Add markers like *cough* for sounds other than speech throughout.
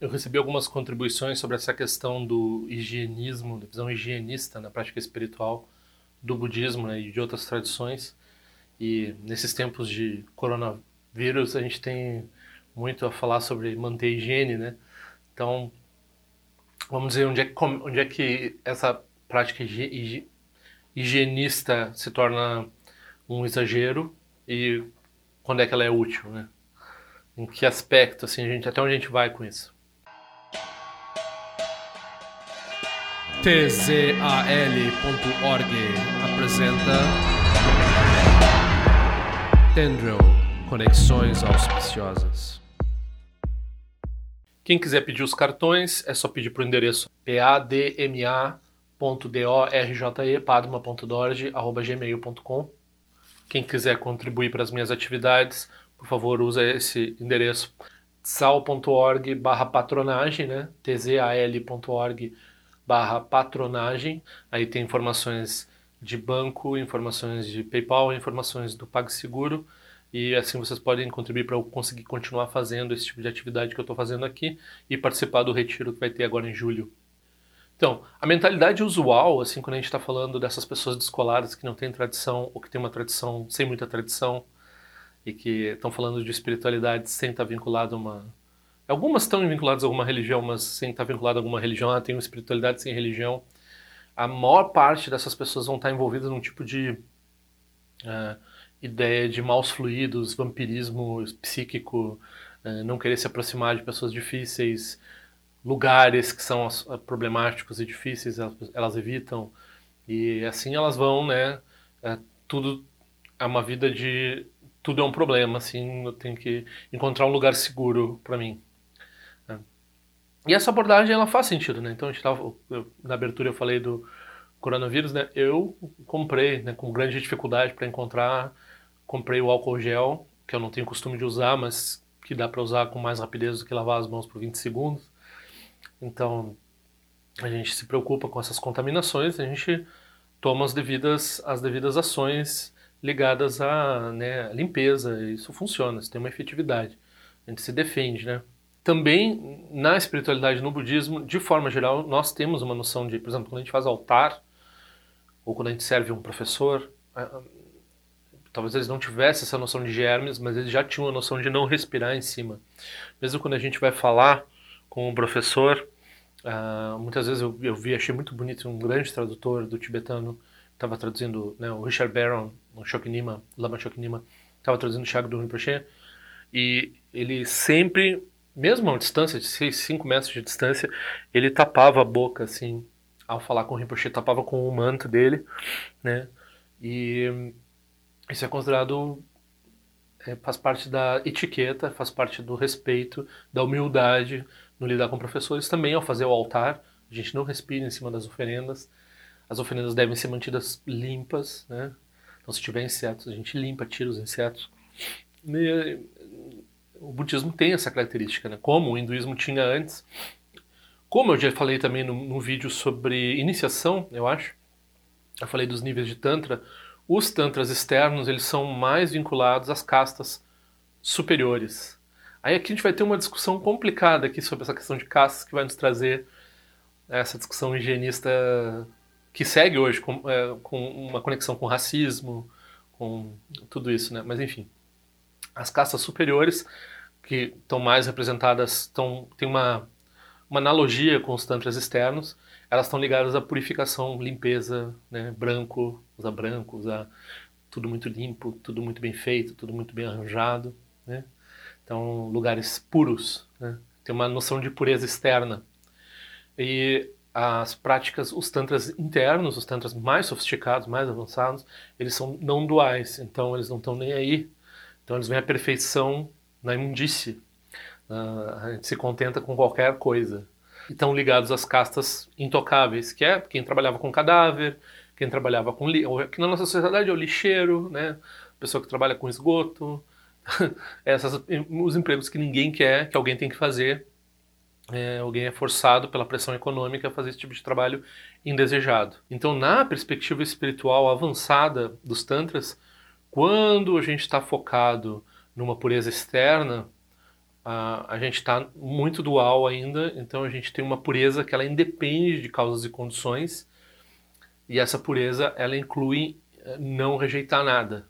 eu recebi algumas contribuições sobre essa questão do higienismo, da visão higienista na prática espiritual do budismo né, e de outras tradições. E nesses tempos de coronavírus, a gente tem muito a falar sobre manter higiene, né? Então, vamos dizer, onde é, onde é que essa prática higienista se torna um exagero e quando é que ela é útil, né? Em que aspecto, assim, a gente, até onde a gente vai com isso? tzal.org apresenta Tendril Conexões Auspiciosas. Quem quiser pedir os cartões é só pedir para o endereço padma.dorje, padma.dorje.gmail.com. Quem quiser contribuir para as minhas atividades, por favor, use esse endereço sal.org barra patronagem, né? tzal.org barra patronagem. Aí tem informações de banco, informações de PayPal, informações do PagSeguro e assim vocês podem contribuir para eu conseguir continuar fazendo esse tipo de atividade que eu estou fazendo aqui e participar do retiro que vai ter agora em julho. Então, a mentalidade usual, assim, quando a gente está falando dessas pessoas descoladas que não têm tradição ou que têm uma tradição sem muita tradição e que estão falando de espiritualidade sem estar tá vinculado a uma Algumas estão vinculadas a alguma religião, mas sem estar vinculada a alguma religião, ah, tem uma espiritualidade sem religião. A maior parte dessas pessoas vão estar envolvidas num tipo de uh, ideia de maus fluidos, vampirismo psíquico, uh, não querer se aproximar de pessoas difíceis, lugares que são uh, problemáticos e difíceis, elas, elas, evitam. E assim elas vão, né? tudo é uma vida de tudo é um problema, assim, eu tenho que encontrar um lugar seguro para mim. E essa abordagem ela faz sentido, né? Então a gente tava, eu, na abertura eu falei do coronavírus, né? Eu comprei, né, com grande dificuldade para encontrar, comprei o álcool gel, que eu não tenho costume de usar, mas que dá para usar com mais rapidez do que lavar as mãos por 20 segundos. Então a gente se preocupa com essas contaminações, a gente toma as devidas, as devidas ações ligadas à né, limpeza, isso funciona, isso tem uma efetividade. A gente se defende, né? Também na espiritualidade, no budismo, de forma geral, nós temos uma noção de, por exemplo, quando a gente faz altar, ou quando a gente serve um professor, talvez eles não tivessem essa noção de germes, mas eles já tinham a noção de não respirar em cima. Mesmo quando a gente vai falar com um professor, uh, muitas vezes eu, eu, vi, achei muito bonito, um grande tradutor do tibetano, estava traduzindo, né, o Richard Barron, o Shoknima, Lama Shoknima, estava traduzindo o Shagdu Rinpoche, e ele sempre mesmo a distância de 5 metros de distância, ele tapava a boca, assim, ao falar com o Rinpoche, tapava com o manto dele, né? E isso é considerado, é, faz parte da etiqueta, faz parte do respeito, da humildade no lidar com professores. Também ao fazer o altar, a gente não respira em cima das oferendas. As oferendas devem ser mantidas limpas, né? Então, se tiver insetos, a gente limpa, tira os insetos. E, o budismo tem essa característica, né? como o hinduísmo tinha antes. Como eu já falei também no, vídeo sobre iniciação, eu acho, eu falei dos níveis de Tantra, os Tantras externos eles são mais vinculados às castas superiores. Aí aqui a gente vai ter uma discussão complicada aqui sobre essa questão de castas que vai nos trazer essa discussão higienista que segue hoje com, é, com uma conexão com racismo, com tudo isso, né? Mas enfim. As castas superiores, que estão mais representadas, estão, tem uma, uma analogia com os tantras externos, elas estão ligadas à purificação, limpeza, né? branco, usar branco, usar tudo muito limpo, tudo muito bem feito, tudo muito bem arranjado. Né? Então, lugares puros. Né? Tem uma noção de pureza externa. E as práticas, os tantras internos, os tantras mais sofisticados, mais avançados, eles são não duais, então eles não estão nem aí então eles veem a perfeição na imundície. Uh, a gente se contenta com qualquer coisa. E estão ligados às castas intocáveis, que é quem trabalhava com cadáver, quem trabalhava com que na nossa sociedade é o lixeiro, né? Pessoa que trabalha com esgoto, *laughs* essas os empregos que ninguém quer, que alguém tem que fazer. É, alguém é forçado pela pressão econômica a fazer esse tipo de trabalho indesejado. Então, na perspectiva espiritual avançada dos tantras, quando a gente está focado numa pureza externa, a, a gente está muito dual ainda, então a gente tem uma pureza que ela independe de causas e condições, e essa pureza ela inclui eh, não rejeitar nada,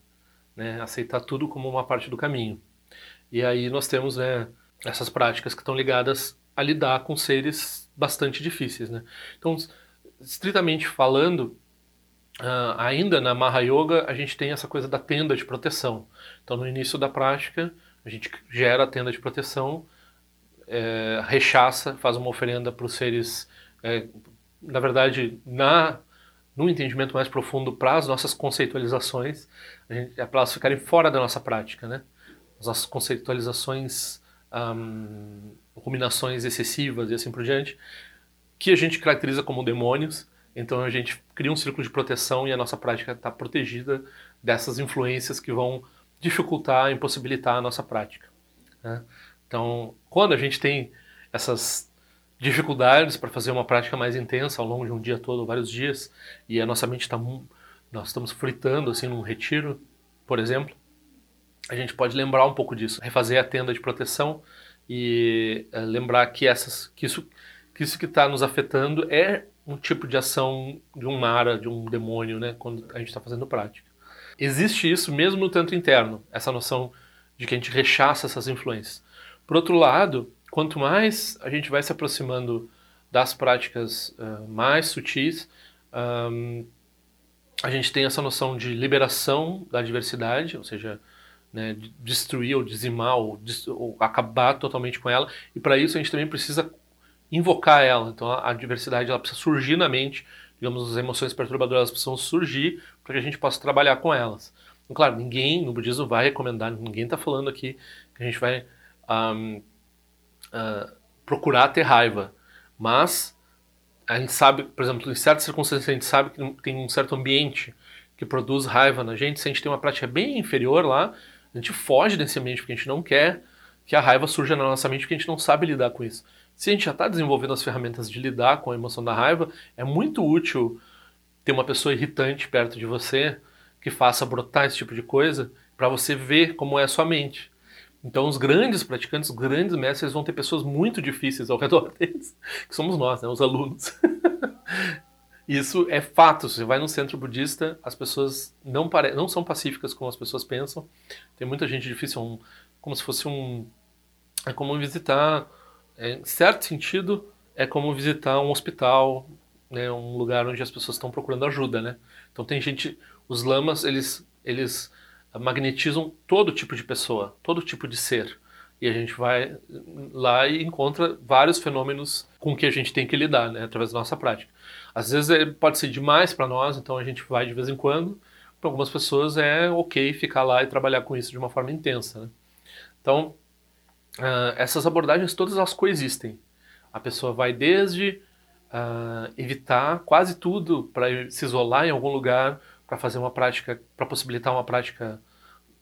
né? aceitar tudo como uma parte do caminho. E aí nós temos né, essas práticas que estão ligadas a lidar com seres bastante difíceis. Né? Então, estritamente falando, uh, ainda na Maha Yoga a gente tem essa coisa da tenda de proteção. Então, no início da prática, a gente gera a tenda de proteção, é, rechaça, faz uma oferenda para os seres, é, na verdade, na no entendimento mais profundo para as nossas conceitualizações, é para elas ficarem fora da nossa prática, né? As nossas conceitualizações, um, ruminações excessivas e assim por diante, que a gente caracteriza como demônios. Então a gente cria um círculo de proteção e a nossa prática está protegida dessas influências que vão dificultar, impossibilitar a nossa prática. Né? Então, quando a gente tem essas dificuldades para fazer uma prática mais intensa ao longo de um dia todo, vários dias, e a nossa mente está nós estamos fritando assim num retiro, por exemplo, a gente pode lembrar um pouco disso, refazer a tenda de proteção e é, lembrar que essas que isso que isso que está nos afetando é um tipo de ação de um mara, de um demônio, né, quando a gente está fazendo prática. Existe isso mesmo no tanto interno, essa noção de que a gente rechaça essas influências. Por outro lado, quanto mais a gente vai se aproximando das práticas uh, mais sutis, um, a gente tem essa noção de liberação da diversidade, ou seja, né, de destruir ou dizimar ou, ou, acabar totalmente com ela. E para isso a gente também precisa invocar ela. Então a, diversidade ela precisa surgir na mente digamos, as emoções perturbadoras precisam surgir para que a gente possa trabalhar com elas. Claro, ninguém no budismo vai recomendar, ninguém está falando aqui que a gente vai um, uh, procurar ter raiva, mas a gente sabe, por exemplo, em certas circunstâncias a gente sabe que tem um certo ambiente que produz raiva na gente, se a gente tem uma prática bem inferior lá, a gente foge desse ambiente porque a gente não quer que a raiva surja na nossa mente porque a gente não sabe lidar com isso. Se a gente já está desenvolvendo as ferramentas de lidar com a emoção da raiva, é muito útil ter uma pessoa irritante perto de você que faça brotar esse tipo de coisa para você ver como é a sua mente. Então, os grandes praticantes, os grandes mestres, vão ter pessoas muito difíceis ao *laughs* redor deles, que somos nós, né, os alunos. *laughs* Isso é fato. Você vai no centro budista, as pessoas não, pare... não são pacíficas como as pessoas pensam. Tem muita gente difícil, um... como se fosse um. É como visitar é, em certo sentido, é como visitar um hospital, né, um lugar onde as pessoas estão procurando ajuda, né? Então tem gente, os lamas, eles, eles magnetizam todo tipo de pessoa, todo tipo de ser. E a gente vai lá e encontra vários fenômenos com que a gente tem que lidar, né, através da nossa prática. Às vezes é, pode ser demais para nós, então a gente vai de vez em quando. Para algumas pessoas é ok ficar lá e trabalhar com isso de uma forma intensa. Né? Então, uh, essas abordagens todas elas coexistem. A pessoa vai desde uh, evitar quase tudo para se isolar em algum lugar, para fazer uma prática, para possibilitar uma prática,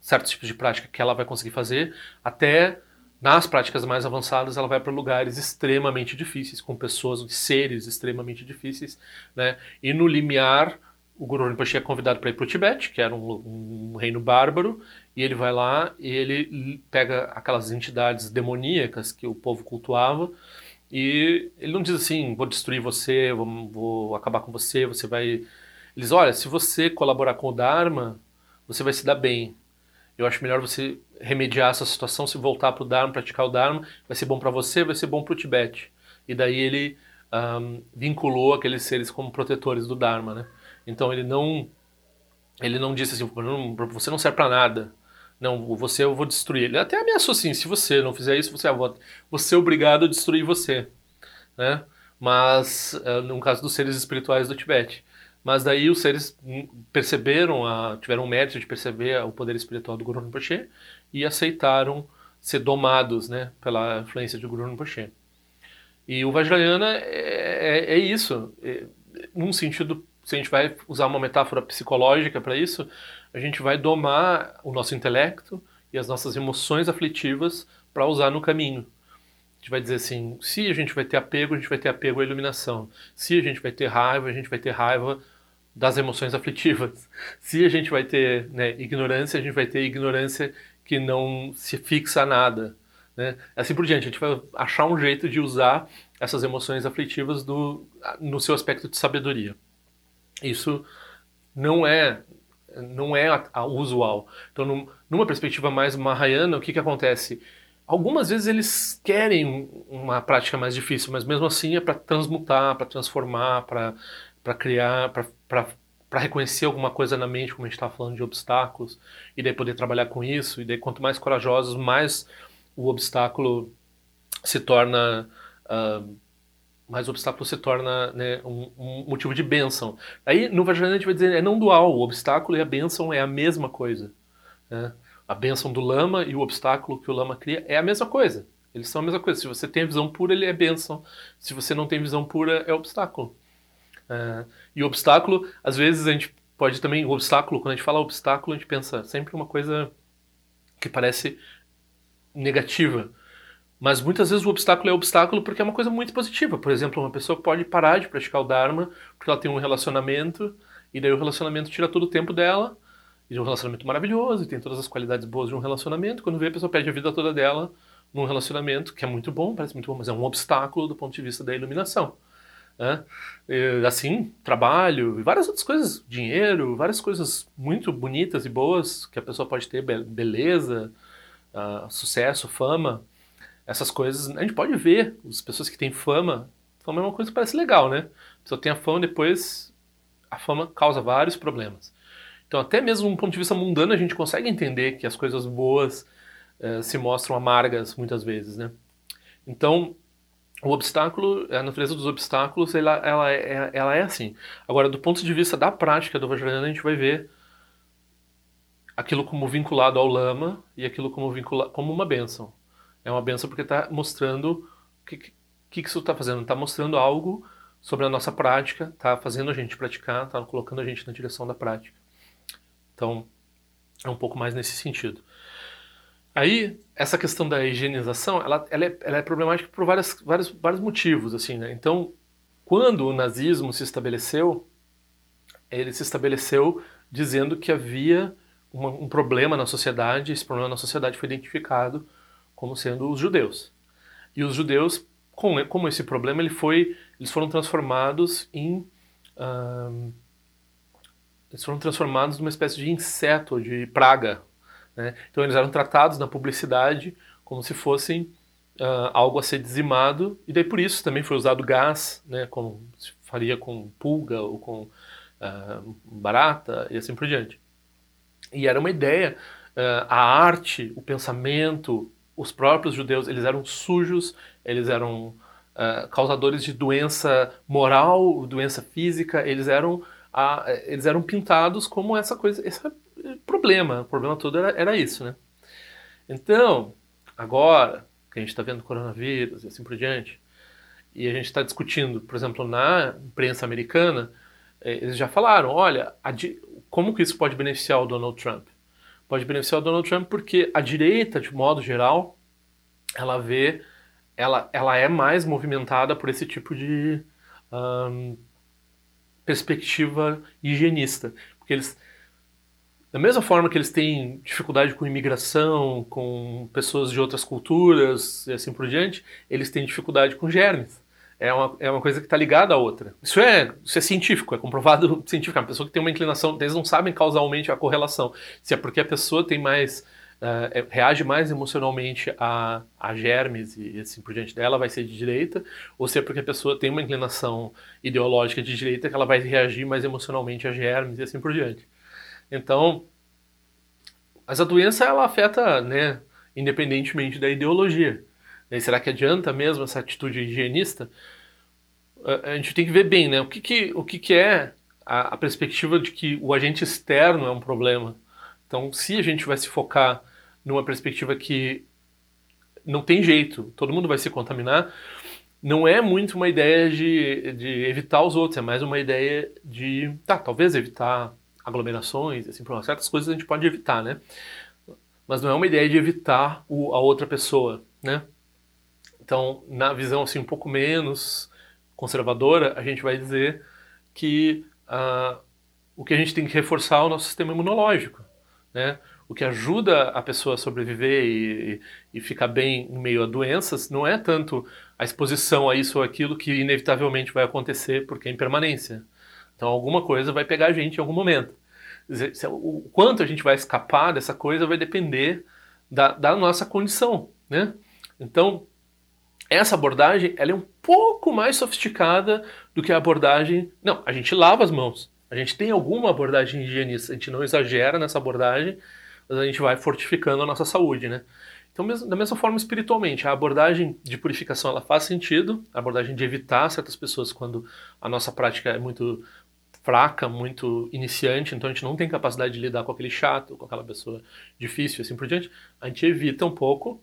certos tipos de prática que ela vai conseguir fazer, até nas práticas mais avançadas ela vai para lugares extremamente difíceis, com pessoas, seres extremamente difíceis, né? E no limiar o Guru Rinpoche é convidado para ir para o Tibete, que era um, um, reino bárbaro, e ele vai lá e ele pega aquelas entidades demoníacas que o povo cultuava, e ele não diz assim, vou destruir você, vou, vou acabar com você, você vai... Ele diz, olha, se você colaborar com o Dharma, você vai se dar bem. Eu acho melhor você remediar essa situação, se voltar para o Dharma, praticar o Dharma, vai ser bom para você, vai ser bom para o Tibete. E daí ele um, vinculou aqueles seres como protetores do Dharma, né? Então ele não ele não disse assim, você não serve para nada. Não, você eu vou destruir. Ele até ameaçou assim, se você não fizer isso, você vou, você é obrigado a destruir você, né? Mas eh, no caso dos seres espirituais do Tibete. Mas daí os seres perceberam, a, tiveram o mérito de perceber o poder espiritual do Guru Rinpoche e aceitaram ser domados, né, pela influência de Guru Rinpoche. E o Vajrayana é, é, é isso, é, num sentido se a gente vai usar uma metáfora psicológica para isso, a gente vai domar o nosso intelecto e as nossas emoções aflitivas para usar no caminho. A gente vai dizer assim: se a gente vai ter apego, a gente vai ter apego à iluminação. Se a gente vai ter raiva, a gente vai ter raiva das emoções aflitivas. Se a gente vai ter né, ignorância, a gente vai ter ignorância que não se fixa a nada. né? Assim por diante, a gente vai achar um jeito de usar essas emoções aflitivas do, no seu aspecto de sabedoria. Isso não é não é a, a usual. Então, num, numa perspectiva mais mahayana, o que, que acontece? Algumas vezes eles querem uma prática mais difícil, mas mesmo assim é para transmutar, para transformar, para criar, para reconhecer alguma coisa na mente, como a gente estava falando de obstáculos, e daí poder trabalhar com isso. E daí, quanto mais corajosos, mais o obstáculo se torna. Uh, mais o obstáculo se torna né, um, um, motivo de bênção. Aí no Vajrayana a gente vai dizer é não dual, o obstáculo e a bênção é a mesma coisa. Né? A bênção do lama e o obstáculo que o lama cria é a mesma coisa. Eles são a mesma coisa. Se você tem visão pura, ele é bênção. Se você não tem visão pura, é obstáculo. É, e o obstáculo, às vezes a gente pode também, o obstáculo, quando a gente fala obstáculo, a gente pensa sempre uma coisa que parece negativa. Mas muitas vezes o obstáculo é obstáculo porque é uma coisa muito positiva. Por exemplo, uma pessoa pode parar de praticar o Dharma porque ela tem um relacionamento e daí o relacionamento tira todo o tempo dela. E é um relacionamento maravilhoso e tem todas as qualidades boas de um relacionamento. Quando vê, a pessoa perde a vida toda dela num relacionamento que é muito bom, parece muito bom, mas é um obstáculo do ponto de vista da iluminação. Né? Assim, trabalho e várias outras coisas, dinheiro, várias coisas muito bonitas e boas que a pessoa pode ter, beleza, uh, sucesso, fama, essas coisas a gente pode ver. As pessoas que têm fama, fama é uma coisa que parece legal, né? A pessoa tem a fama, depois a fama causa vários problemas. Então, até mesmo um ponto de vista mundano, a gente consegue entender que as coisas boas uh, se mostram amargas muitas vezes, né? Então, o obstáculo, a natureza dos obstáculos, ela, ela, é, ela é assim. Agora, do ponto de vista da prática do Vajrayana, a gente vai ver aquilo como vinculado ao lama e aquilo como, vincula, como uma benção. É uma benção porque está mostrando o que, que, que isso está fazendo. Está mostrando algo sobre a nossa prática, está fazendo a gente praticar, está colocando a gente na direção da prática. Então, é um pouco mais nesse sentido. Aí, essa questão da higienização, ela, ela, é, ela é, problemática por várias, vários, vários motivos. assim, né? Então, quando o nazismo se estabeleceu, ele se estabeleceu dizendo que havia uma, um problema na sociedade, esse problema na sociedade foi identificado como sendo os judeus. E os judeus, com, como esse problema, ele foi, eles foram transformados em eles foram transformados numa espécie de inseto, de praga. Né? Então eles eram tratados na publicidade como se fossem uh, algo a ser dizimado, e daí por isso também foi usado gás, né, como se faria com pulga ou com uh, barata e assim por diante. E era uma ideia, uh, a arte, o pensamento, os próprios judeus, eles eram sujos, eles eram uh, causadores de doença moral, doença física, eles eram, uh, eles eram pintados como essa coisa, esse problema, o problema todo era, era isso, né? Então, agora que a gente está vendo coronavírus e assim por diante, e a gente está discutindo, por exemplo, na imprensa americana, eh, eles já falaram, olha, como que isso pode beneficiar o Donald Trump? Pode beneficiar o Donald Trump porque a direita, de modo geral, ela vê, ela, ela é mais movimentada por esse tipo de perspectiva higienista, porque eles da mesma forma que eles têm dificuldade com imigração, com pessoas de outras culturas e assim por diante, eles têm dificuldade com germes é uma, é uma coisa que está ligada à outra. Isso é, isso é científico, é comprovado *laughs* cientificamente. Uma pessoa que tem uma inclinação, eles não sabem causalmente a correlação. Se é porque a pessoa tem mais. Uh, reage mais emocionalmente a, a germes e assim por diante dela, vai ser de direita, ou se é porque a pessoa tem uma inclinação ideológica de direita que ela vai reagir mais emocionalmente a germes e assim por diante. Então, mas a doença ela afeta, né, independentemente da ideologia. E será que adianta mesmo essa atitude higienista? A gente tem que ver bem, né? O que, que, o que, que é a, a perspectiva de que o agente externo é um problema. Então, se a gente vai se focar numa perspectiva que não tem jeito, todo mundo vai se contaminar, não é muito uma ideia de, de evitar os outros, é mais uma ideia de, tá, talvez evitar aglomerações, assim, certas coisas a gente pode evitar, né? Mas não é uma ideia de evitar o, a outra pessoa, né? Então, na visão assim um pouco menos conservadora, a gente vai dizer que uh, o que a gente tem que reforçar é o nosso sistema imunológico, né? o que ajuda a pessoa a sobreviver e, e, ficar bem em meio a doenças não é tanto a exposição a isso ou aquilo que inevitavelmente vai acontecer porque é impermanência. Então alguma coisa vai pegar a gente em algum momento. O quanto a gente vai escapar dessa coisa vai depender da, da nossa condição, né? Então, essa abordagem ela é um pouco mais sofisticada do que a abordagem. Não, a gente lava as mãos. A gente tem alguma abordagem higienista, a gente não exagera nessa abordagem, mas a gente vai fortificando a nossa saúde, né? Então, da mesma forma, espiritualmente, a abordagem de purificação ela faz sentido, a abordagem de evitar certas pessoas quando a nossa prática é muito fraca, muito iniciante, então a gente não tem capacidade de lidar com aquele chato, com aquela pessoa difícil, assim por diante, a gente evita um pouco,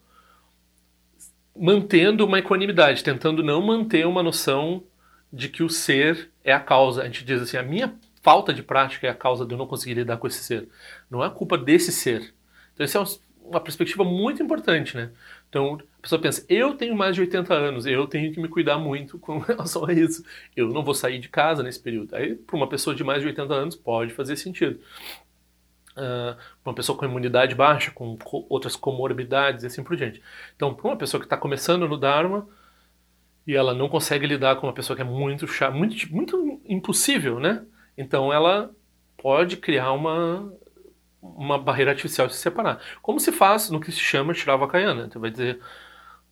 mantendo uma equanimidade, tentando não manter uma noção de que o ser é a causa. A gente diz assim, a minha falta de prática é a causa de eu não conseguir lidar com esse ser. Não é a culpa desse ser. Então, essa é uma perspectiva muito importante, né? Então, a pessoa pensa, eu tenho mais de 80 anos, eu tenho que me cuidar muito com *laughs* relação a isso. Eu não vou sair de casa nesse período. Aí, para uma pessoa de mais de 80 anos, pode fazer sentido. Uh, uma pessoa com imunidade baixa, com co outras comorbidades e assim por diante. Então, para uma pessoa que está começando no Dharma e ela não consegue lidar com uma pessoa que é muito chata, muito, muito impossível, né? Então ela pode criar uma, uma barreira artificial de se separar. Como se faz no que se chama Shiravakayana. Então vai dizer,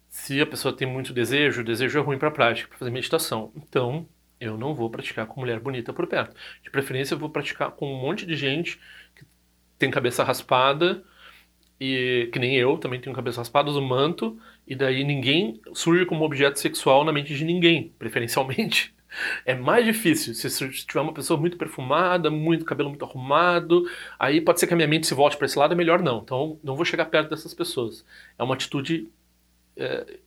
se a pessoa tem muito desejo, o desejo é ruim para a prática, para fazer meditação. Então eu não vou praticar com mulher bonita por perto. De preferência eu vou praticar com um monte de gente tem cabeça raspada, e que nem eu também tenho cabeça raspada, uso manto, e daí ninguém surge como objeto sexual na mente de ninguém, preferencialmente. É mais difícil se tiver uma pessoa muito perfumada, muito cabelo muito arrumado, aí pode ser que a minha mente se volte para esse lado, é melhor não. Então não vou chegar perto dessas pessoas. É uma atitude. É,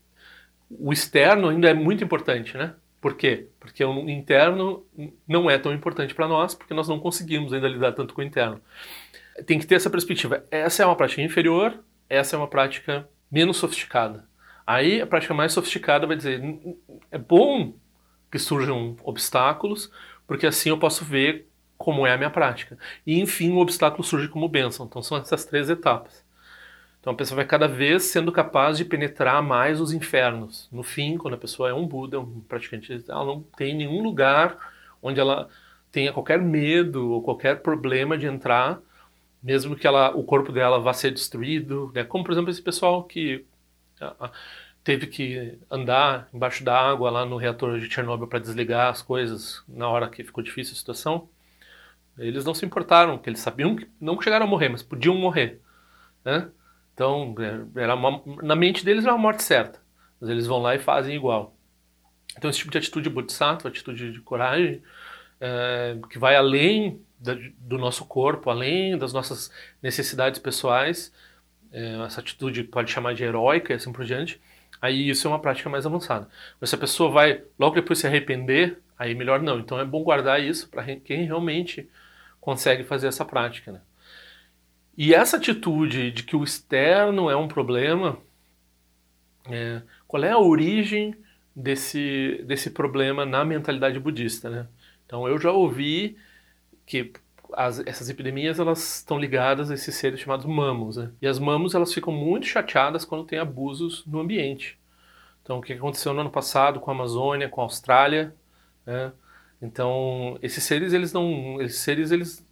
o externo ainda é muito importante, né? Por quê? Porque o interno não é tão importante para nós, porque nós não conseguimos ainda lidar tanto com o interno. Tem que ter essa perspectiva. Essa é uma prática inferior, essa é uma prática menos sofisticada. Aí a prática mais sofisticada vai dizer: é bom que surjam obstáculos, porque assim eu posso ver como é a minha prática. E enfim, o obstáculo surge como bênção. Então são essas três etapas. Então a pessoa vai cada vez sendo capaz de penetrar mais os infernos. No fim, quando a pessoa é um Buda, um praticante, ela não tem nenhum lugar onde ela tenha qualquer medo ou qualquer problema de entrar, mesmo que ela, o corpo dela vá ser destruído. Né? Como, por exemplo, esse pessoal que teve que andar embaixo da água lá no reator de Chernobyl para desligar as coisas na hora que ficou difícil a situação. Eles não se importaram, porque eles sabiam que não chegaram a morrer, mas podiam morrer. Né? Então, é, era uma, na mente deles era uma morte certa, mas eles vão lá e fazem igual. Então, esse tipo de atitude bodhisattva, atitude de coragem, é, que vai além do nosso corpo, além das nossas necessidades pessoais, é, essa atitude pode chamar de heróica e assim por diante, aí isso é uma prática mais avançada. Mas se a pessoa vai logo depois se arrepender, aí melhor não. Então é bom guardar isso para quem realmente consegue fazer essa prática. Né? E essa atitude de que o externo é um problema, é, qual é a origem desse, desse problema na mentalidade budista? Né? Então eu já ouvi que as, essas epidemias elas estão ligadas a esses seres chamados mamos, né? E as mamos elas ficam muito chateadas quando tem abusos no ambiente. Então, o que aconteceu no ano passado com a Amazônia, com a Austrália, né? Então, esses seres eles não, esses seres eles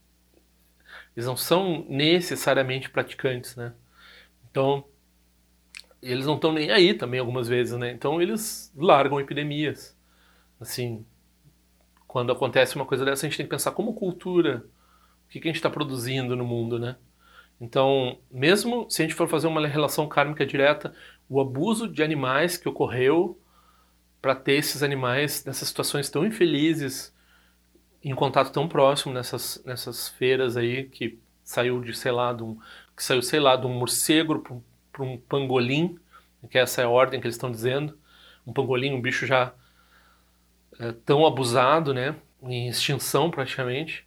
eles não são necessariamente praticantes, né? Então, eles não estão nem aí também algumas vezes, né? Então, eles largam epidemias. Assim, quando acontece uma coisa dessa, a gente tem que pensar como cultura o que, que a gente está produzindo no mundo, né? Então, mesmo se a gente for fazer uma relação kármica direta, o abuso de animais que ocorreu para ter esses animais nessas situações tão infelizes, em contato tão próximo nessas, nessas feiras aí que saiu de sei lá de um, que saiu sei lá de um morcego para um pangolim, que essa é a ordem que eles estão dizendo, um pangolim, um bicho já é, tão abusado, né, em extinção praticamente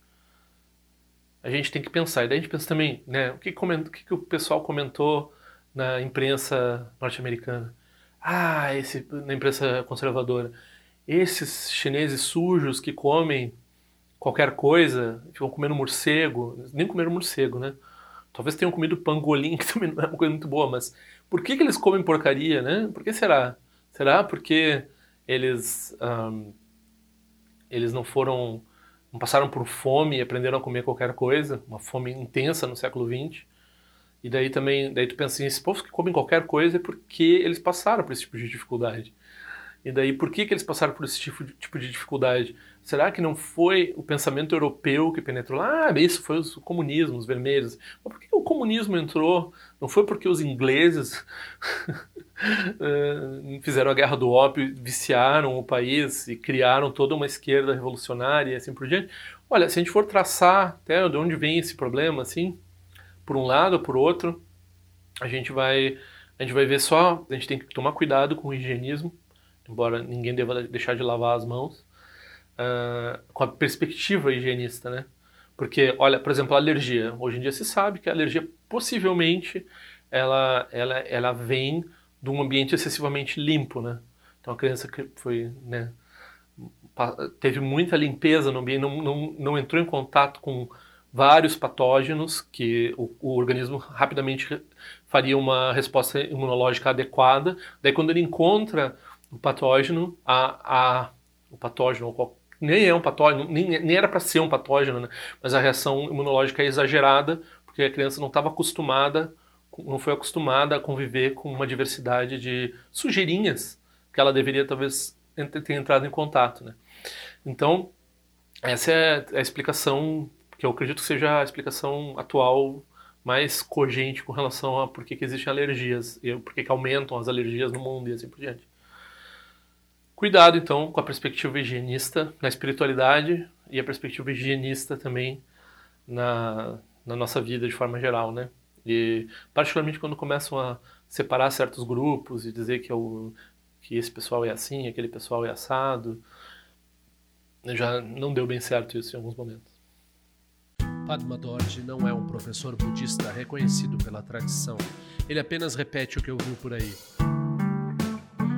a gente tem que pensar. E daí a gente pensa também, né, o que, o, que, o pessoal comentou na imprensa norte-americana? Ah, esse, na imprensa conservadora. Esses chineses sujos que comem qualquer coisa, ficam comendo morcego, nem comeram morcego, né? talvez tenham comido pangolim, *laughs* que também não é uma coisa muito boa, mas por que, que eles comem porcaria, né? Por que será? Será porque eles, um, eles não foram, não passaram por fome e aprenderam a comer qualquer coisa, uma fome intensa no século XX? E daí também, daí tu pensa assim, esses povos que comem qualquer coisa é porque eles passaram por esse tipo de dificuldade. E daí, por que, que eles passaram por esse tipo de, tipo de dificuldade? Será que não foi o pensamento europeu que penetrou lá? Ah, isso foi o comunismo, os vermelhos. Mas por que o comunismo entrou? Não foi porque os ingleses *laughs* eh, fizeram a guerra do ópio, viciaram o país e criaram toda uma esquerda revolucionária e assim por diante? Olha, se a gente for traçar até de onde vem esse problema, assim, por um lado ou por outro, a gente vai a gente vai ver só, a gente tem que tomar cuidado com o higienismo, embora ninguém deva deixar de lavar as mãos, uh, com a perspectiva higienista, né? Porque, olha, por exemplo, a alergia. Hoje em dia se sabe que a alergia possivelmente ela, ela, ela vem de um ambiente excessivamente limpo, né? Então a criança que foi, né, teve muita limpeza no ambiente, não, não, não entrou em contato com vários patógenos que o, o, organismo rapidamente faria uma resposta imunológica adequada. Daí quando ele encontra o patógeno, a, a, o patógeno, nem é um patógeno, nem, nem era para ser um patógeno, né? mas a reação imunológica é exagerada, porque a criança não estava acostumada, não foi acostumada a conviver com uma diversidade de sujeirinhas que ela deveria talvez ter entrado em contato. Né? Então, essa é a explicação que eu acredito que seja a explicação atual mais cogente com relação a por que, que existem alergias e por que, que aumentam as alergias no mundo e assim por diante. Cuidado, então, com a perspectiva higienista na espiritualidade e a perspectiva higienista também na, na nossa vida de forma geral, né? E particularmente quando começam a separar certos grupos e dizer que, é o, que esse pessoal é assim, aquele pessoal é assado, já não deu bem certo isso em alguns momentos. Padma Dorji não é um professor budista reconhecido pela tradição. Ele apenas repete o que ouviu por aí.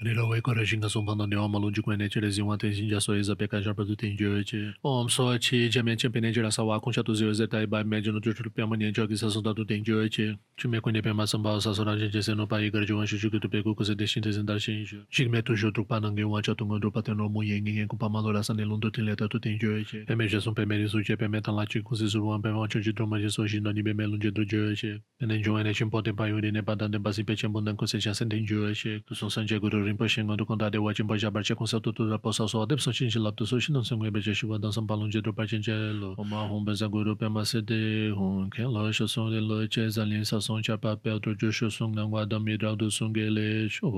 Nero wei kora shinga sumpa na newa malun jikwe neche le zingwa ten shinja so eza peka jarpa du ten jio eche. Om so eche jamen chenpe neche la sawa kuncha tu zio zeta e iba imagine no jochul piyama neche ki sasun da du ten jio eche. Chume kunye piyama samba sasun na jenche se no pa igar jiwan shishu ki tu peku kuse deshin te zindar shen ijo. Shikme tu shio trukpa nange wancha tunga drupa ten romu yen ngen kupa malo la san elun tu ten leta tu ten jio eche. Peme jasun peme risu che peme tan la chi kuse zuruan peme wancho jitro ma jeso shin no nibe me lun jedro jio eche. Pene jiwan eche mpoten pa yuri ne pa dan den basi pe chenpo dan kuse chasen ten jio eche. Kusun san je guru rinpa shi ngandu kunda de wachin pa shabar che kunsa tu tu ra posa so adep so shin shi lab tu so shin nonsen gwe beche shiwa dansan palung je drupa chin che lo oma hong benza guru pe ma se de hong ken lo sho song de lo che zan lin sa song cha pa pe otro jo sho song ngang wa dam yi rao du song ge le sho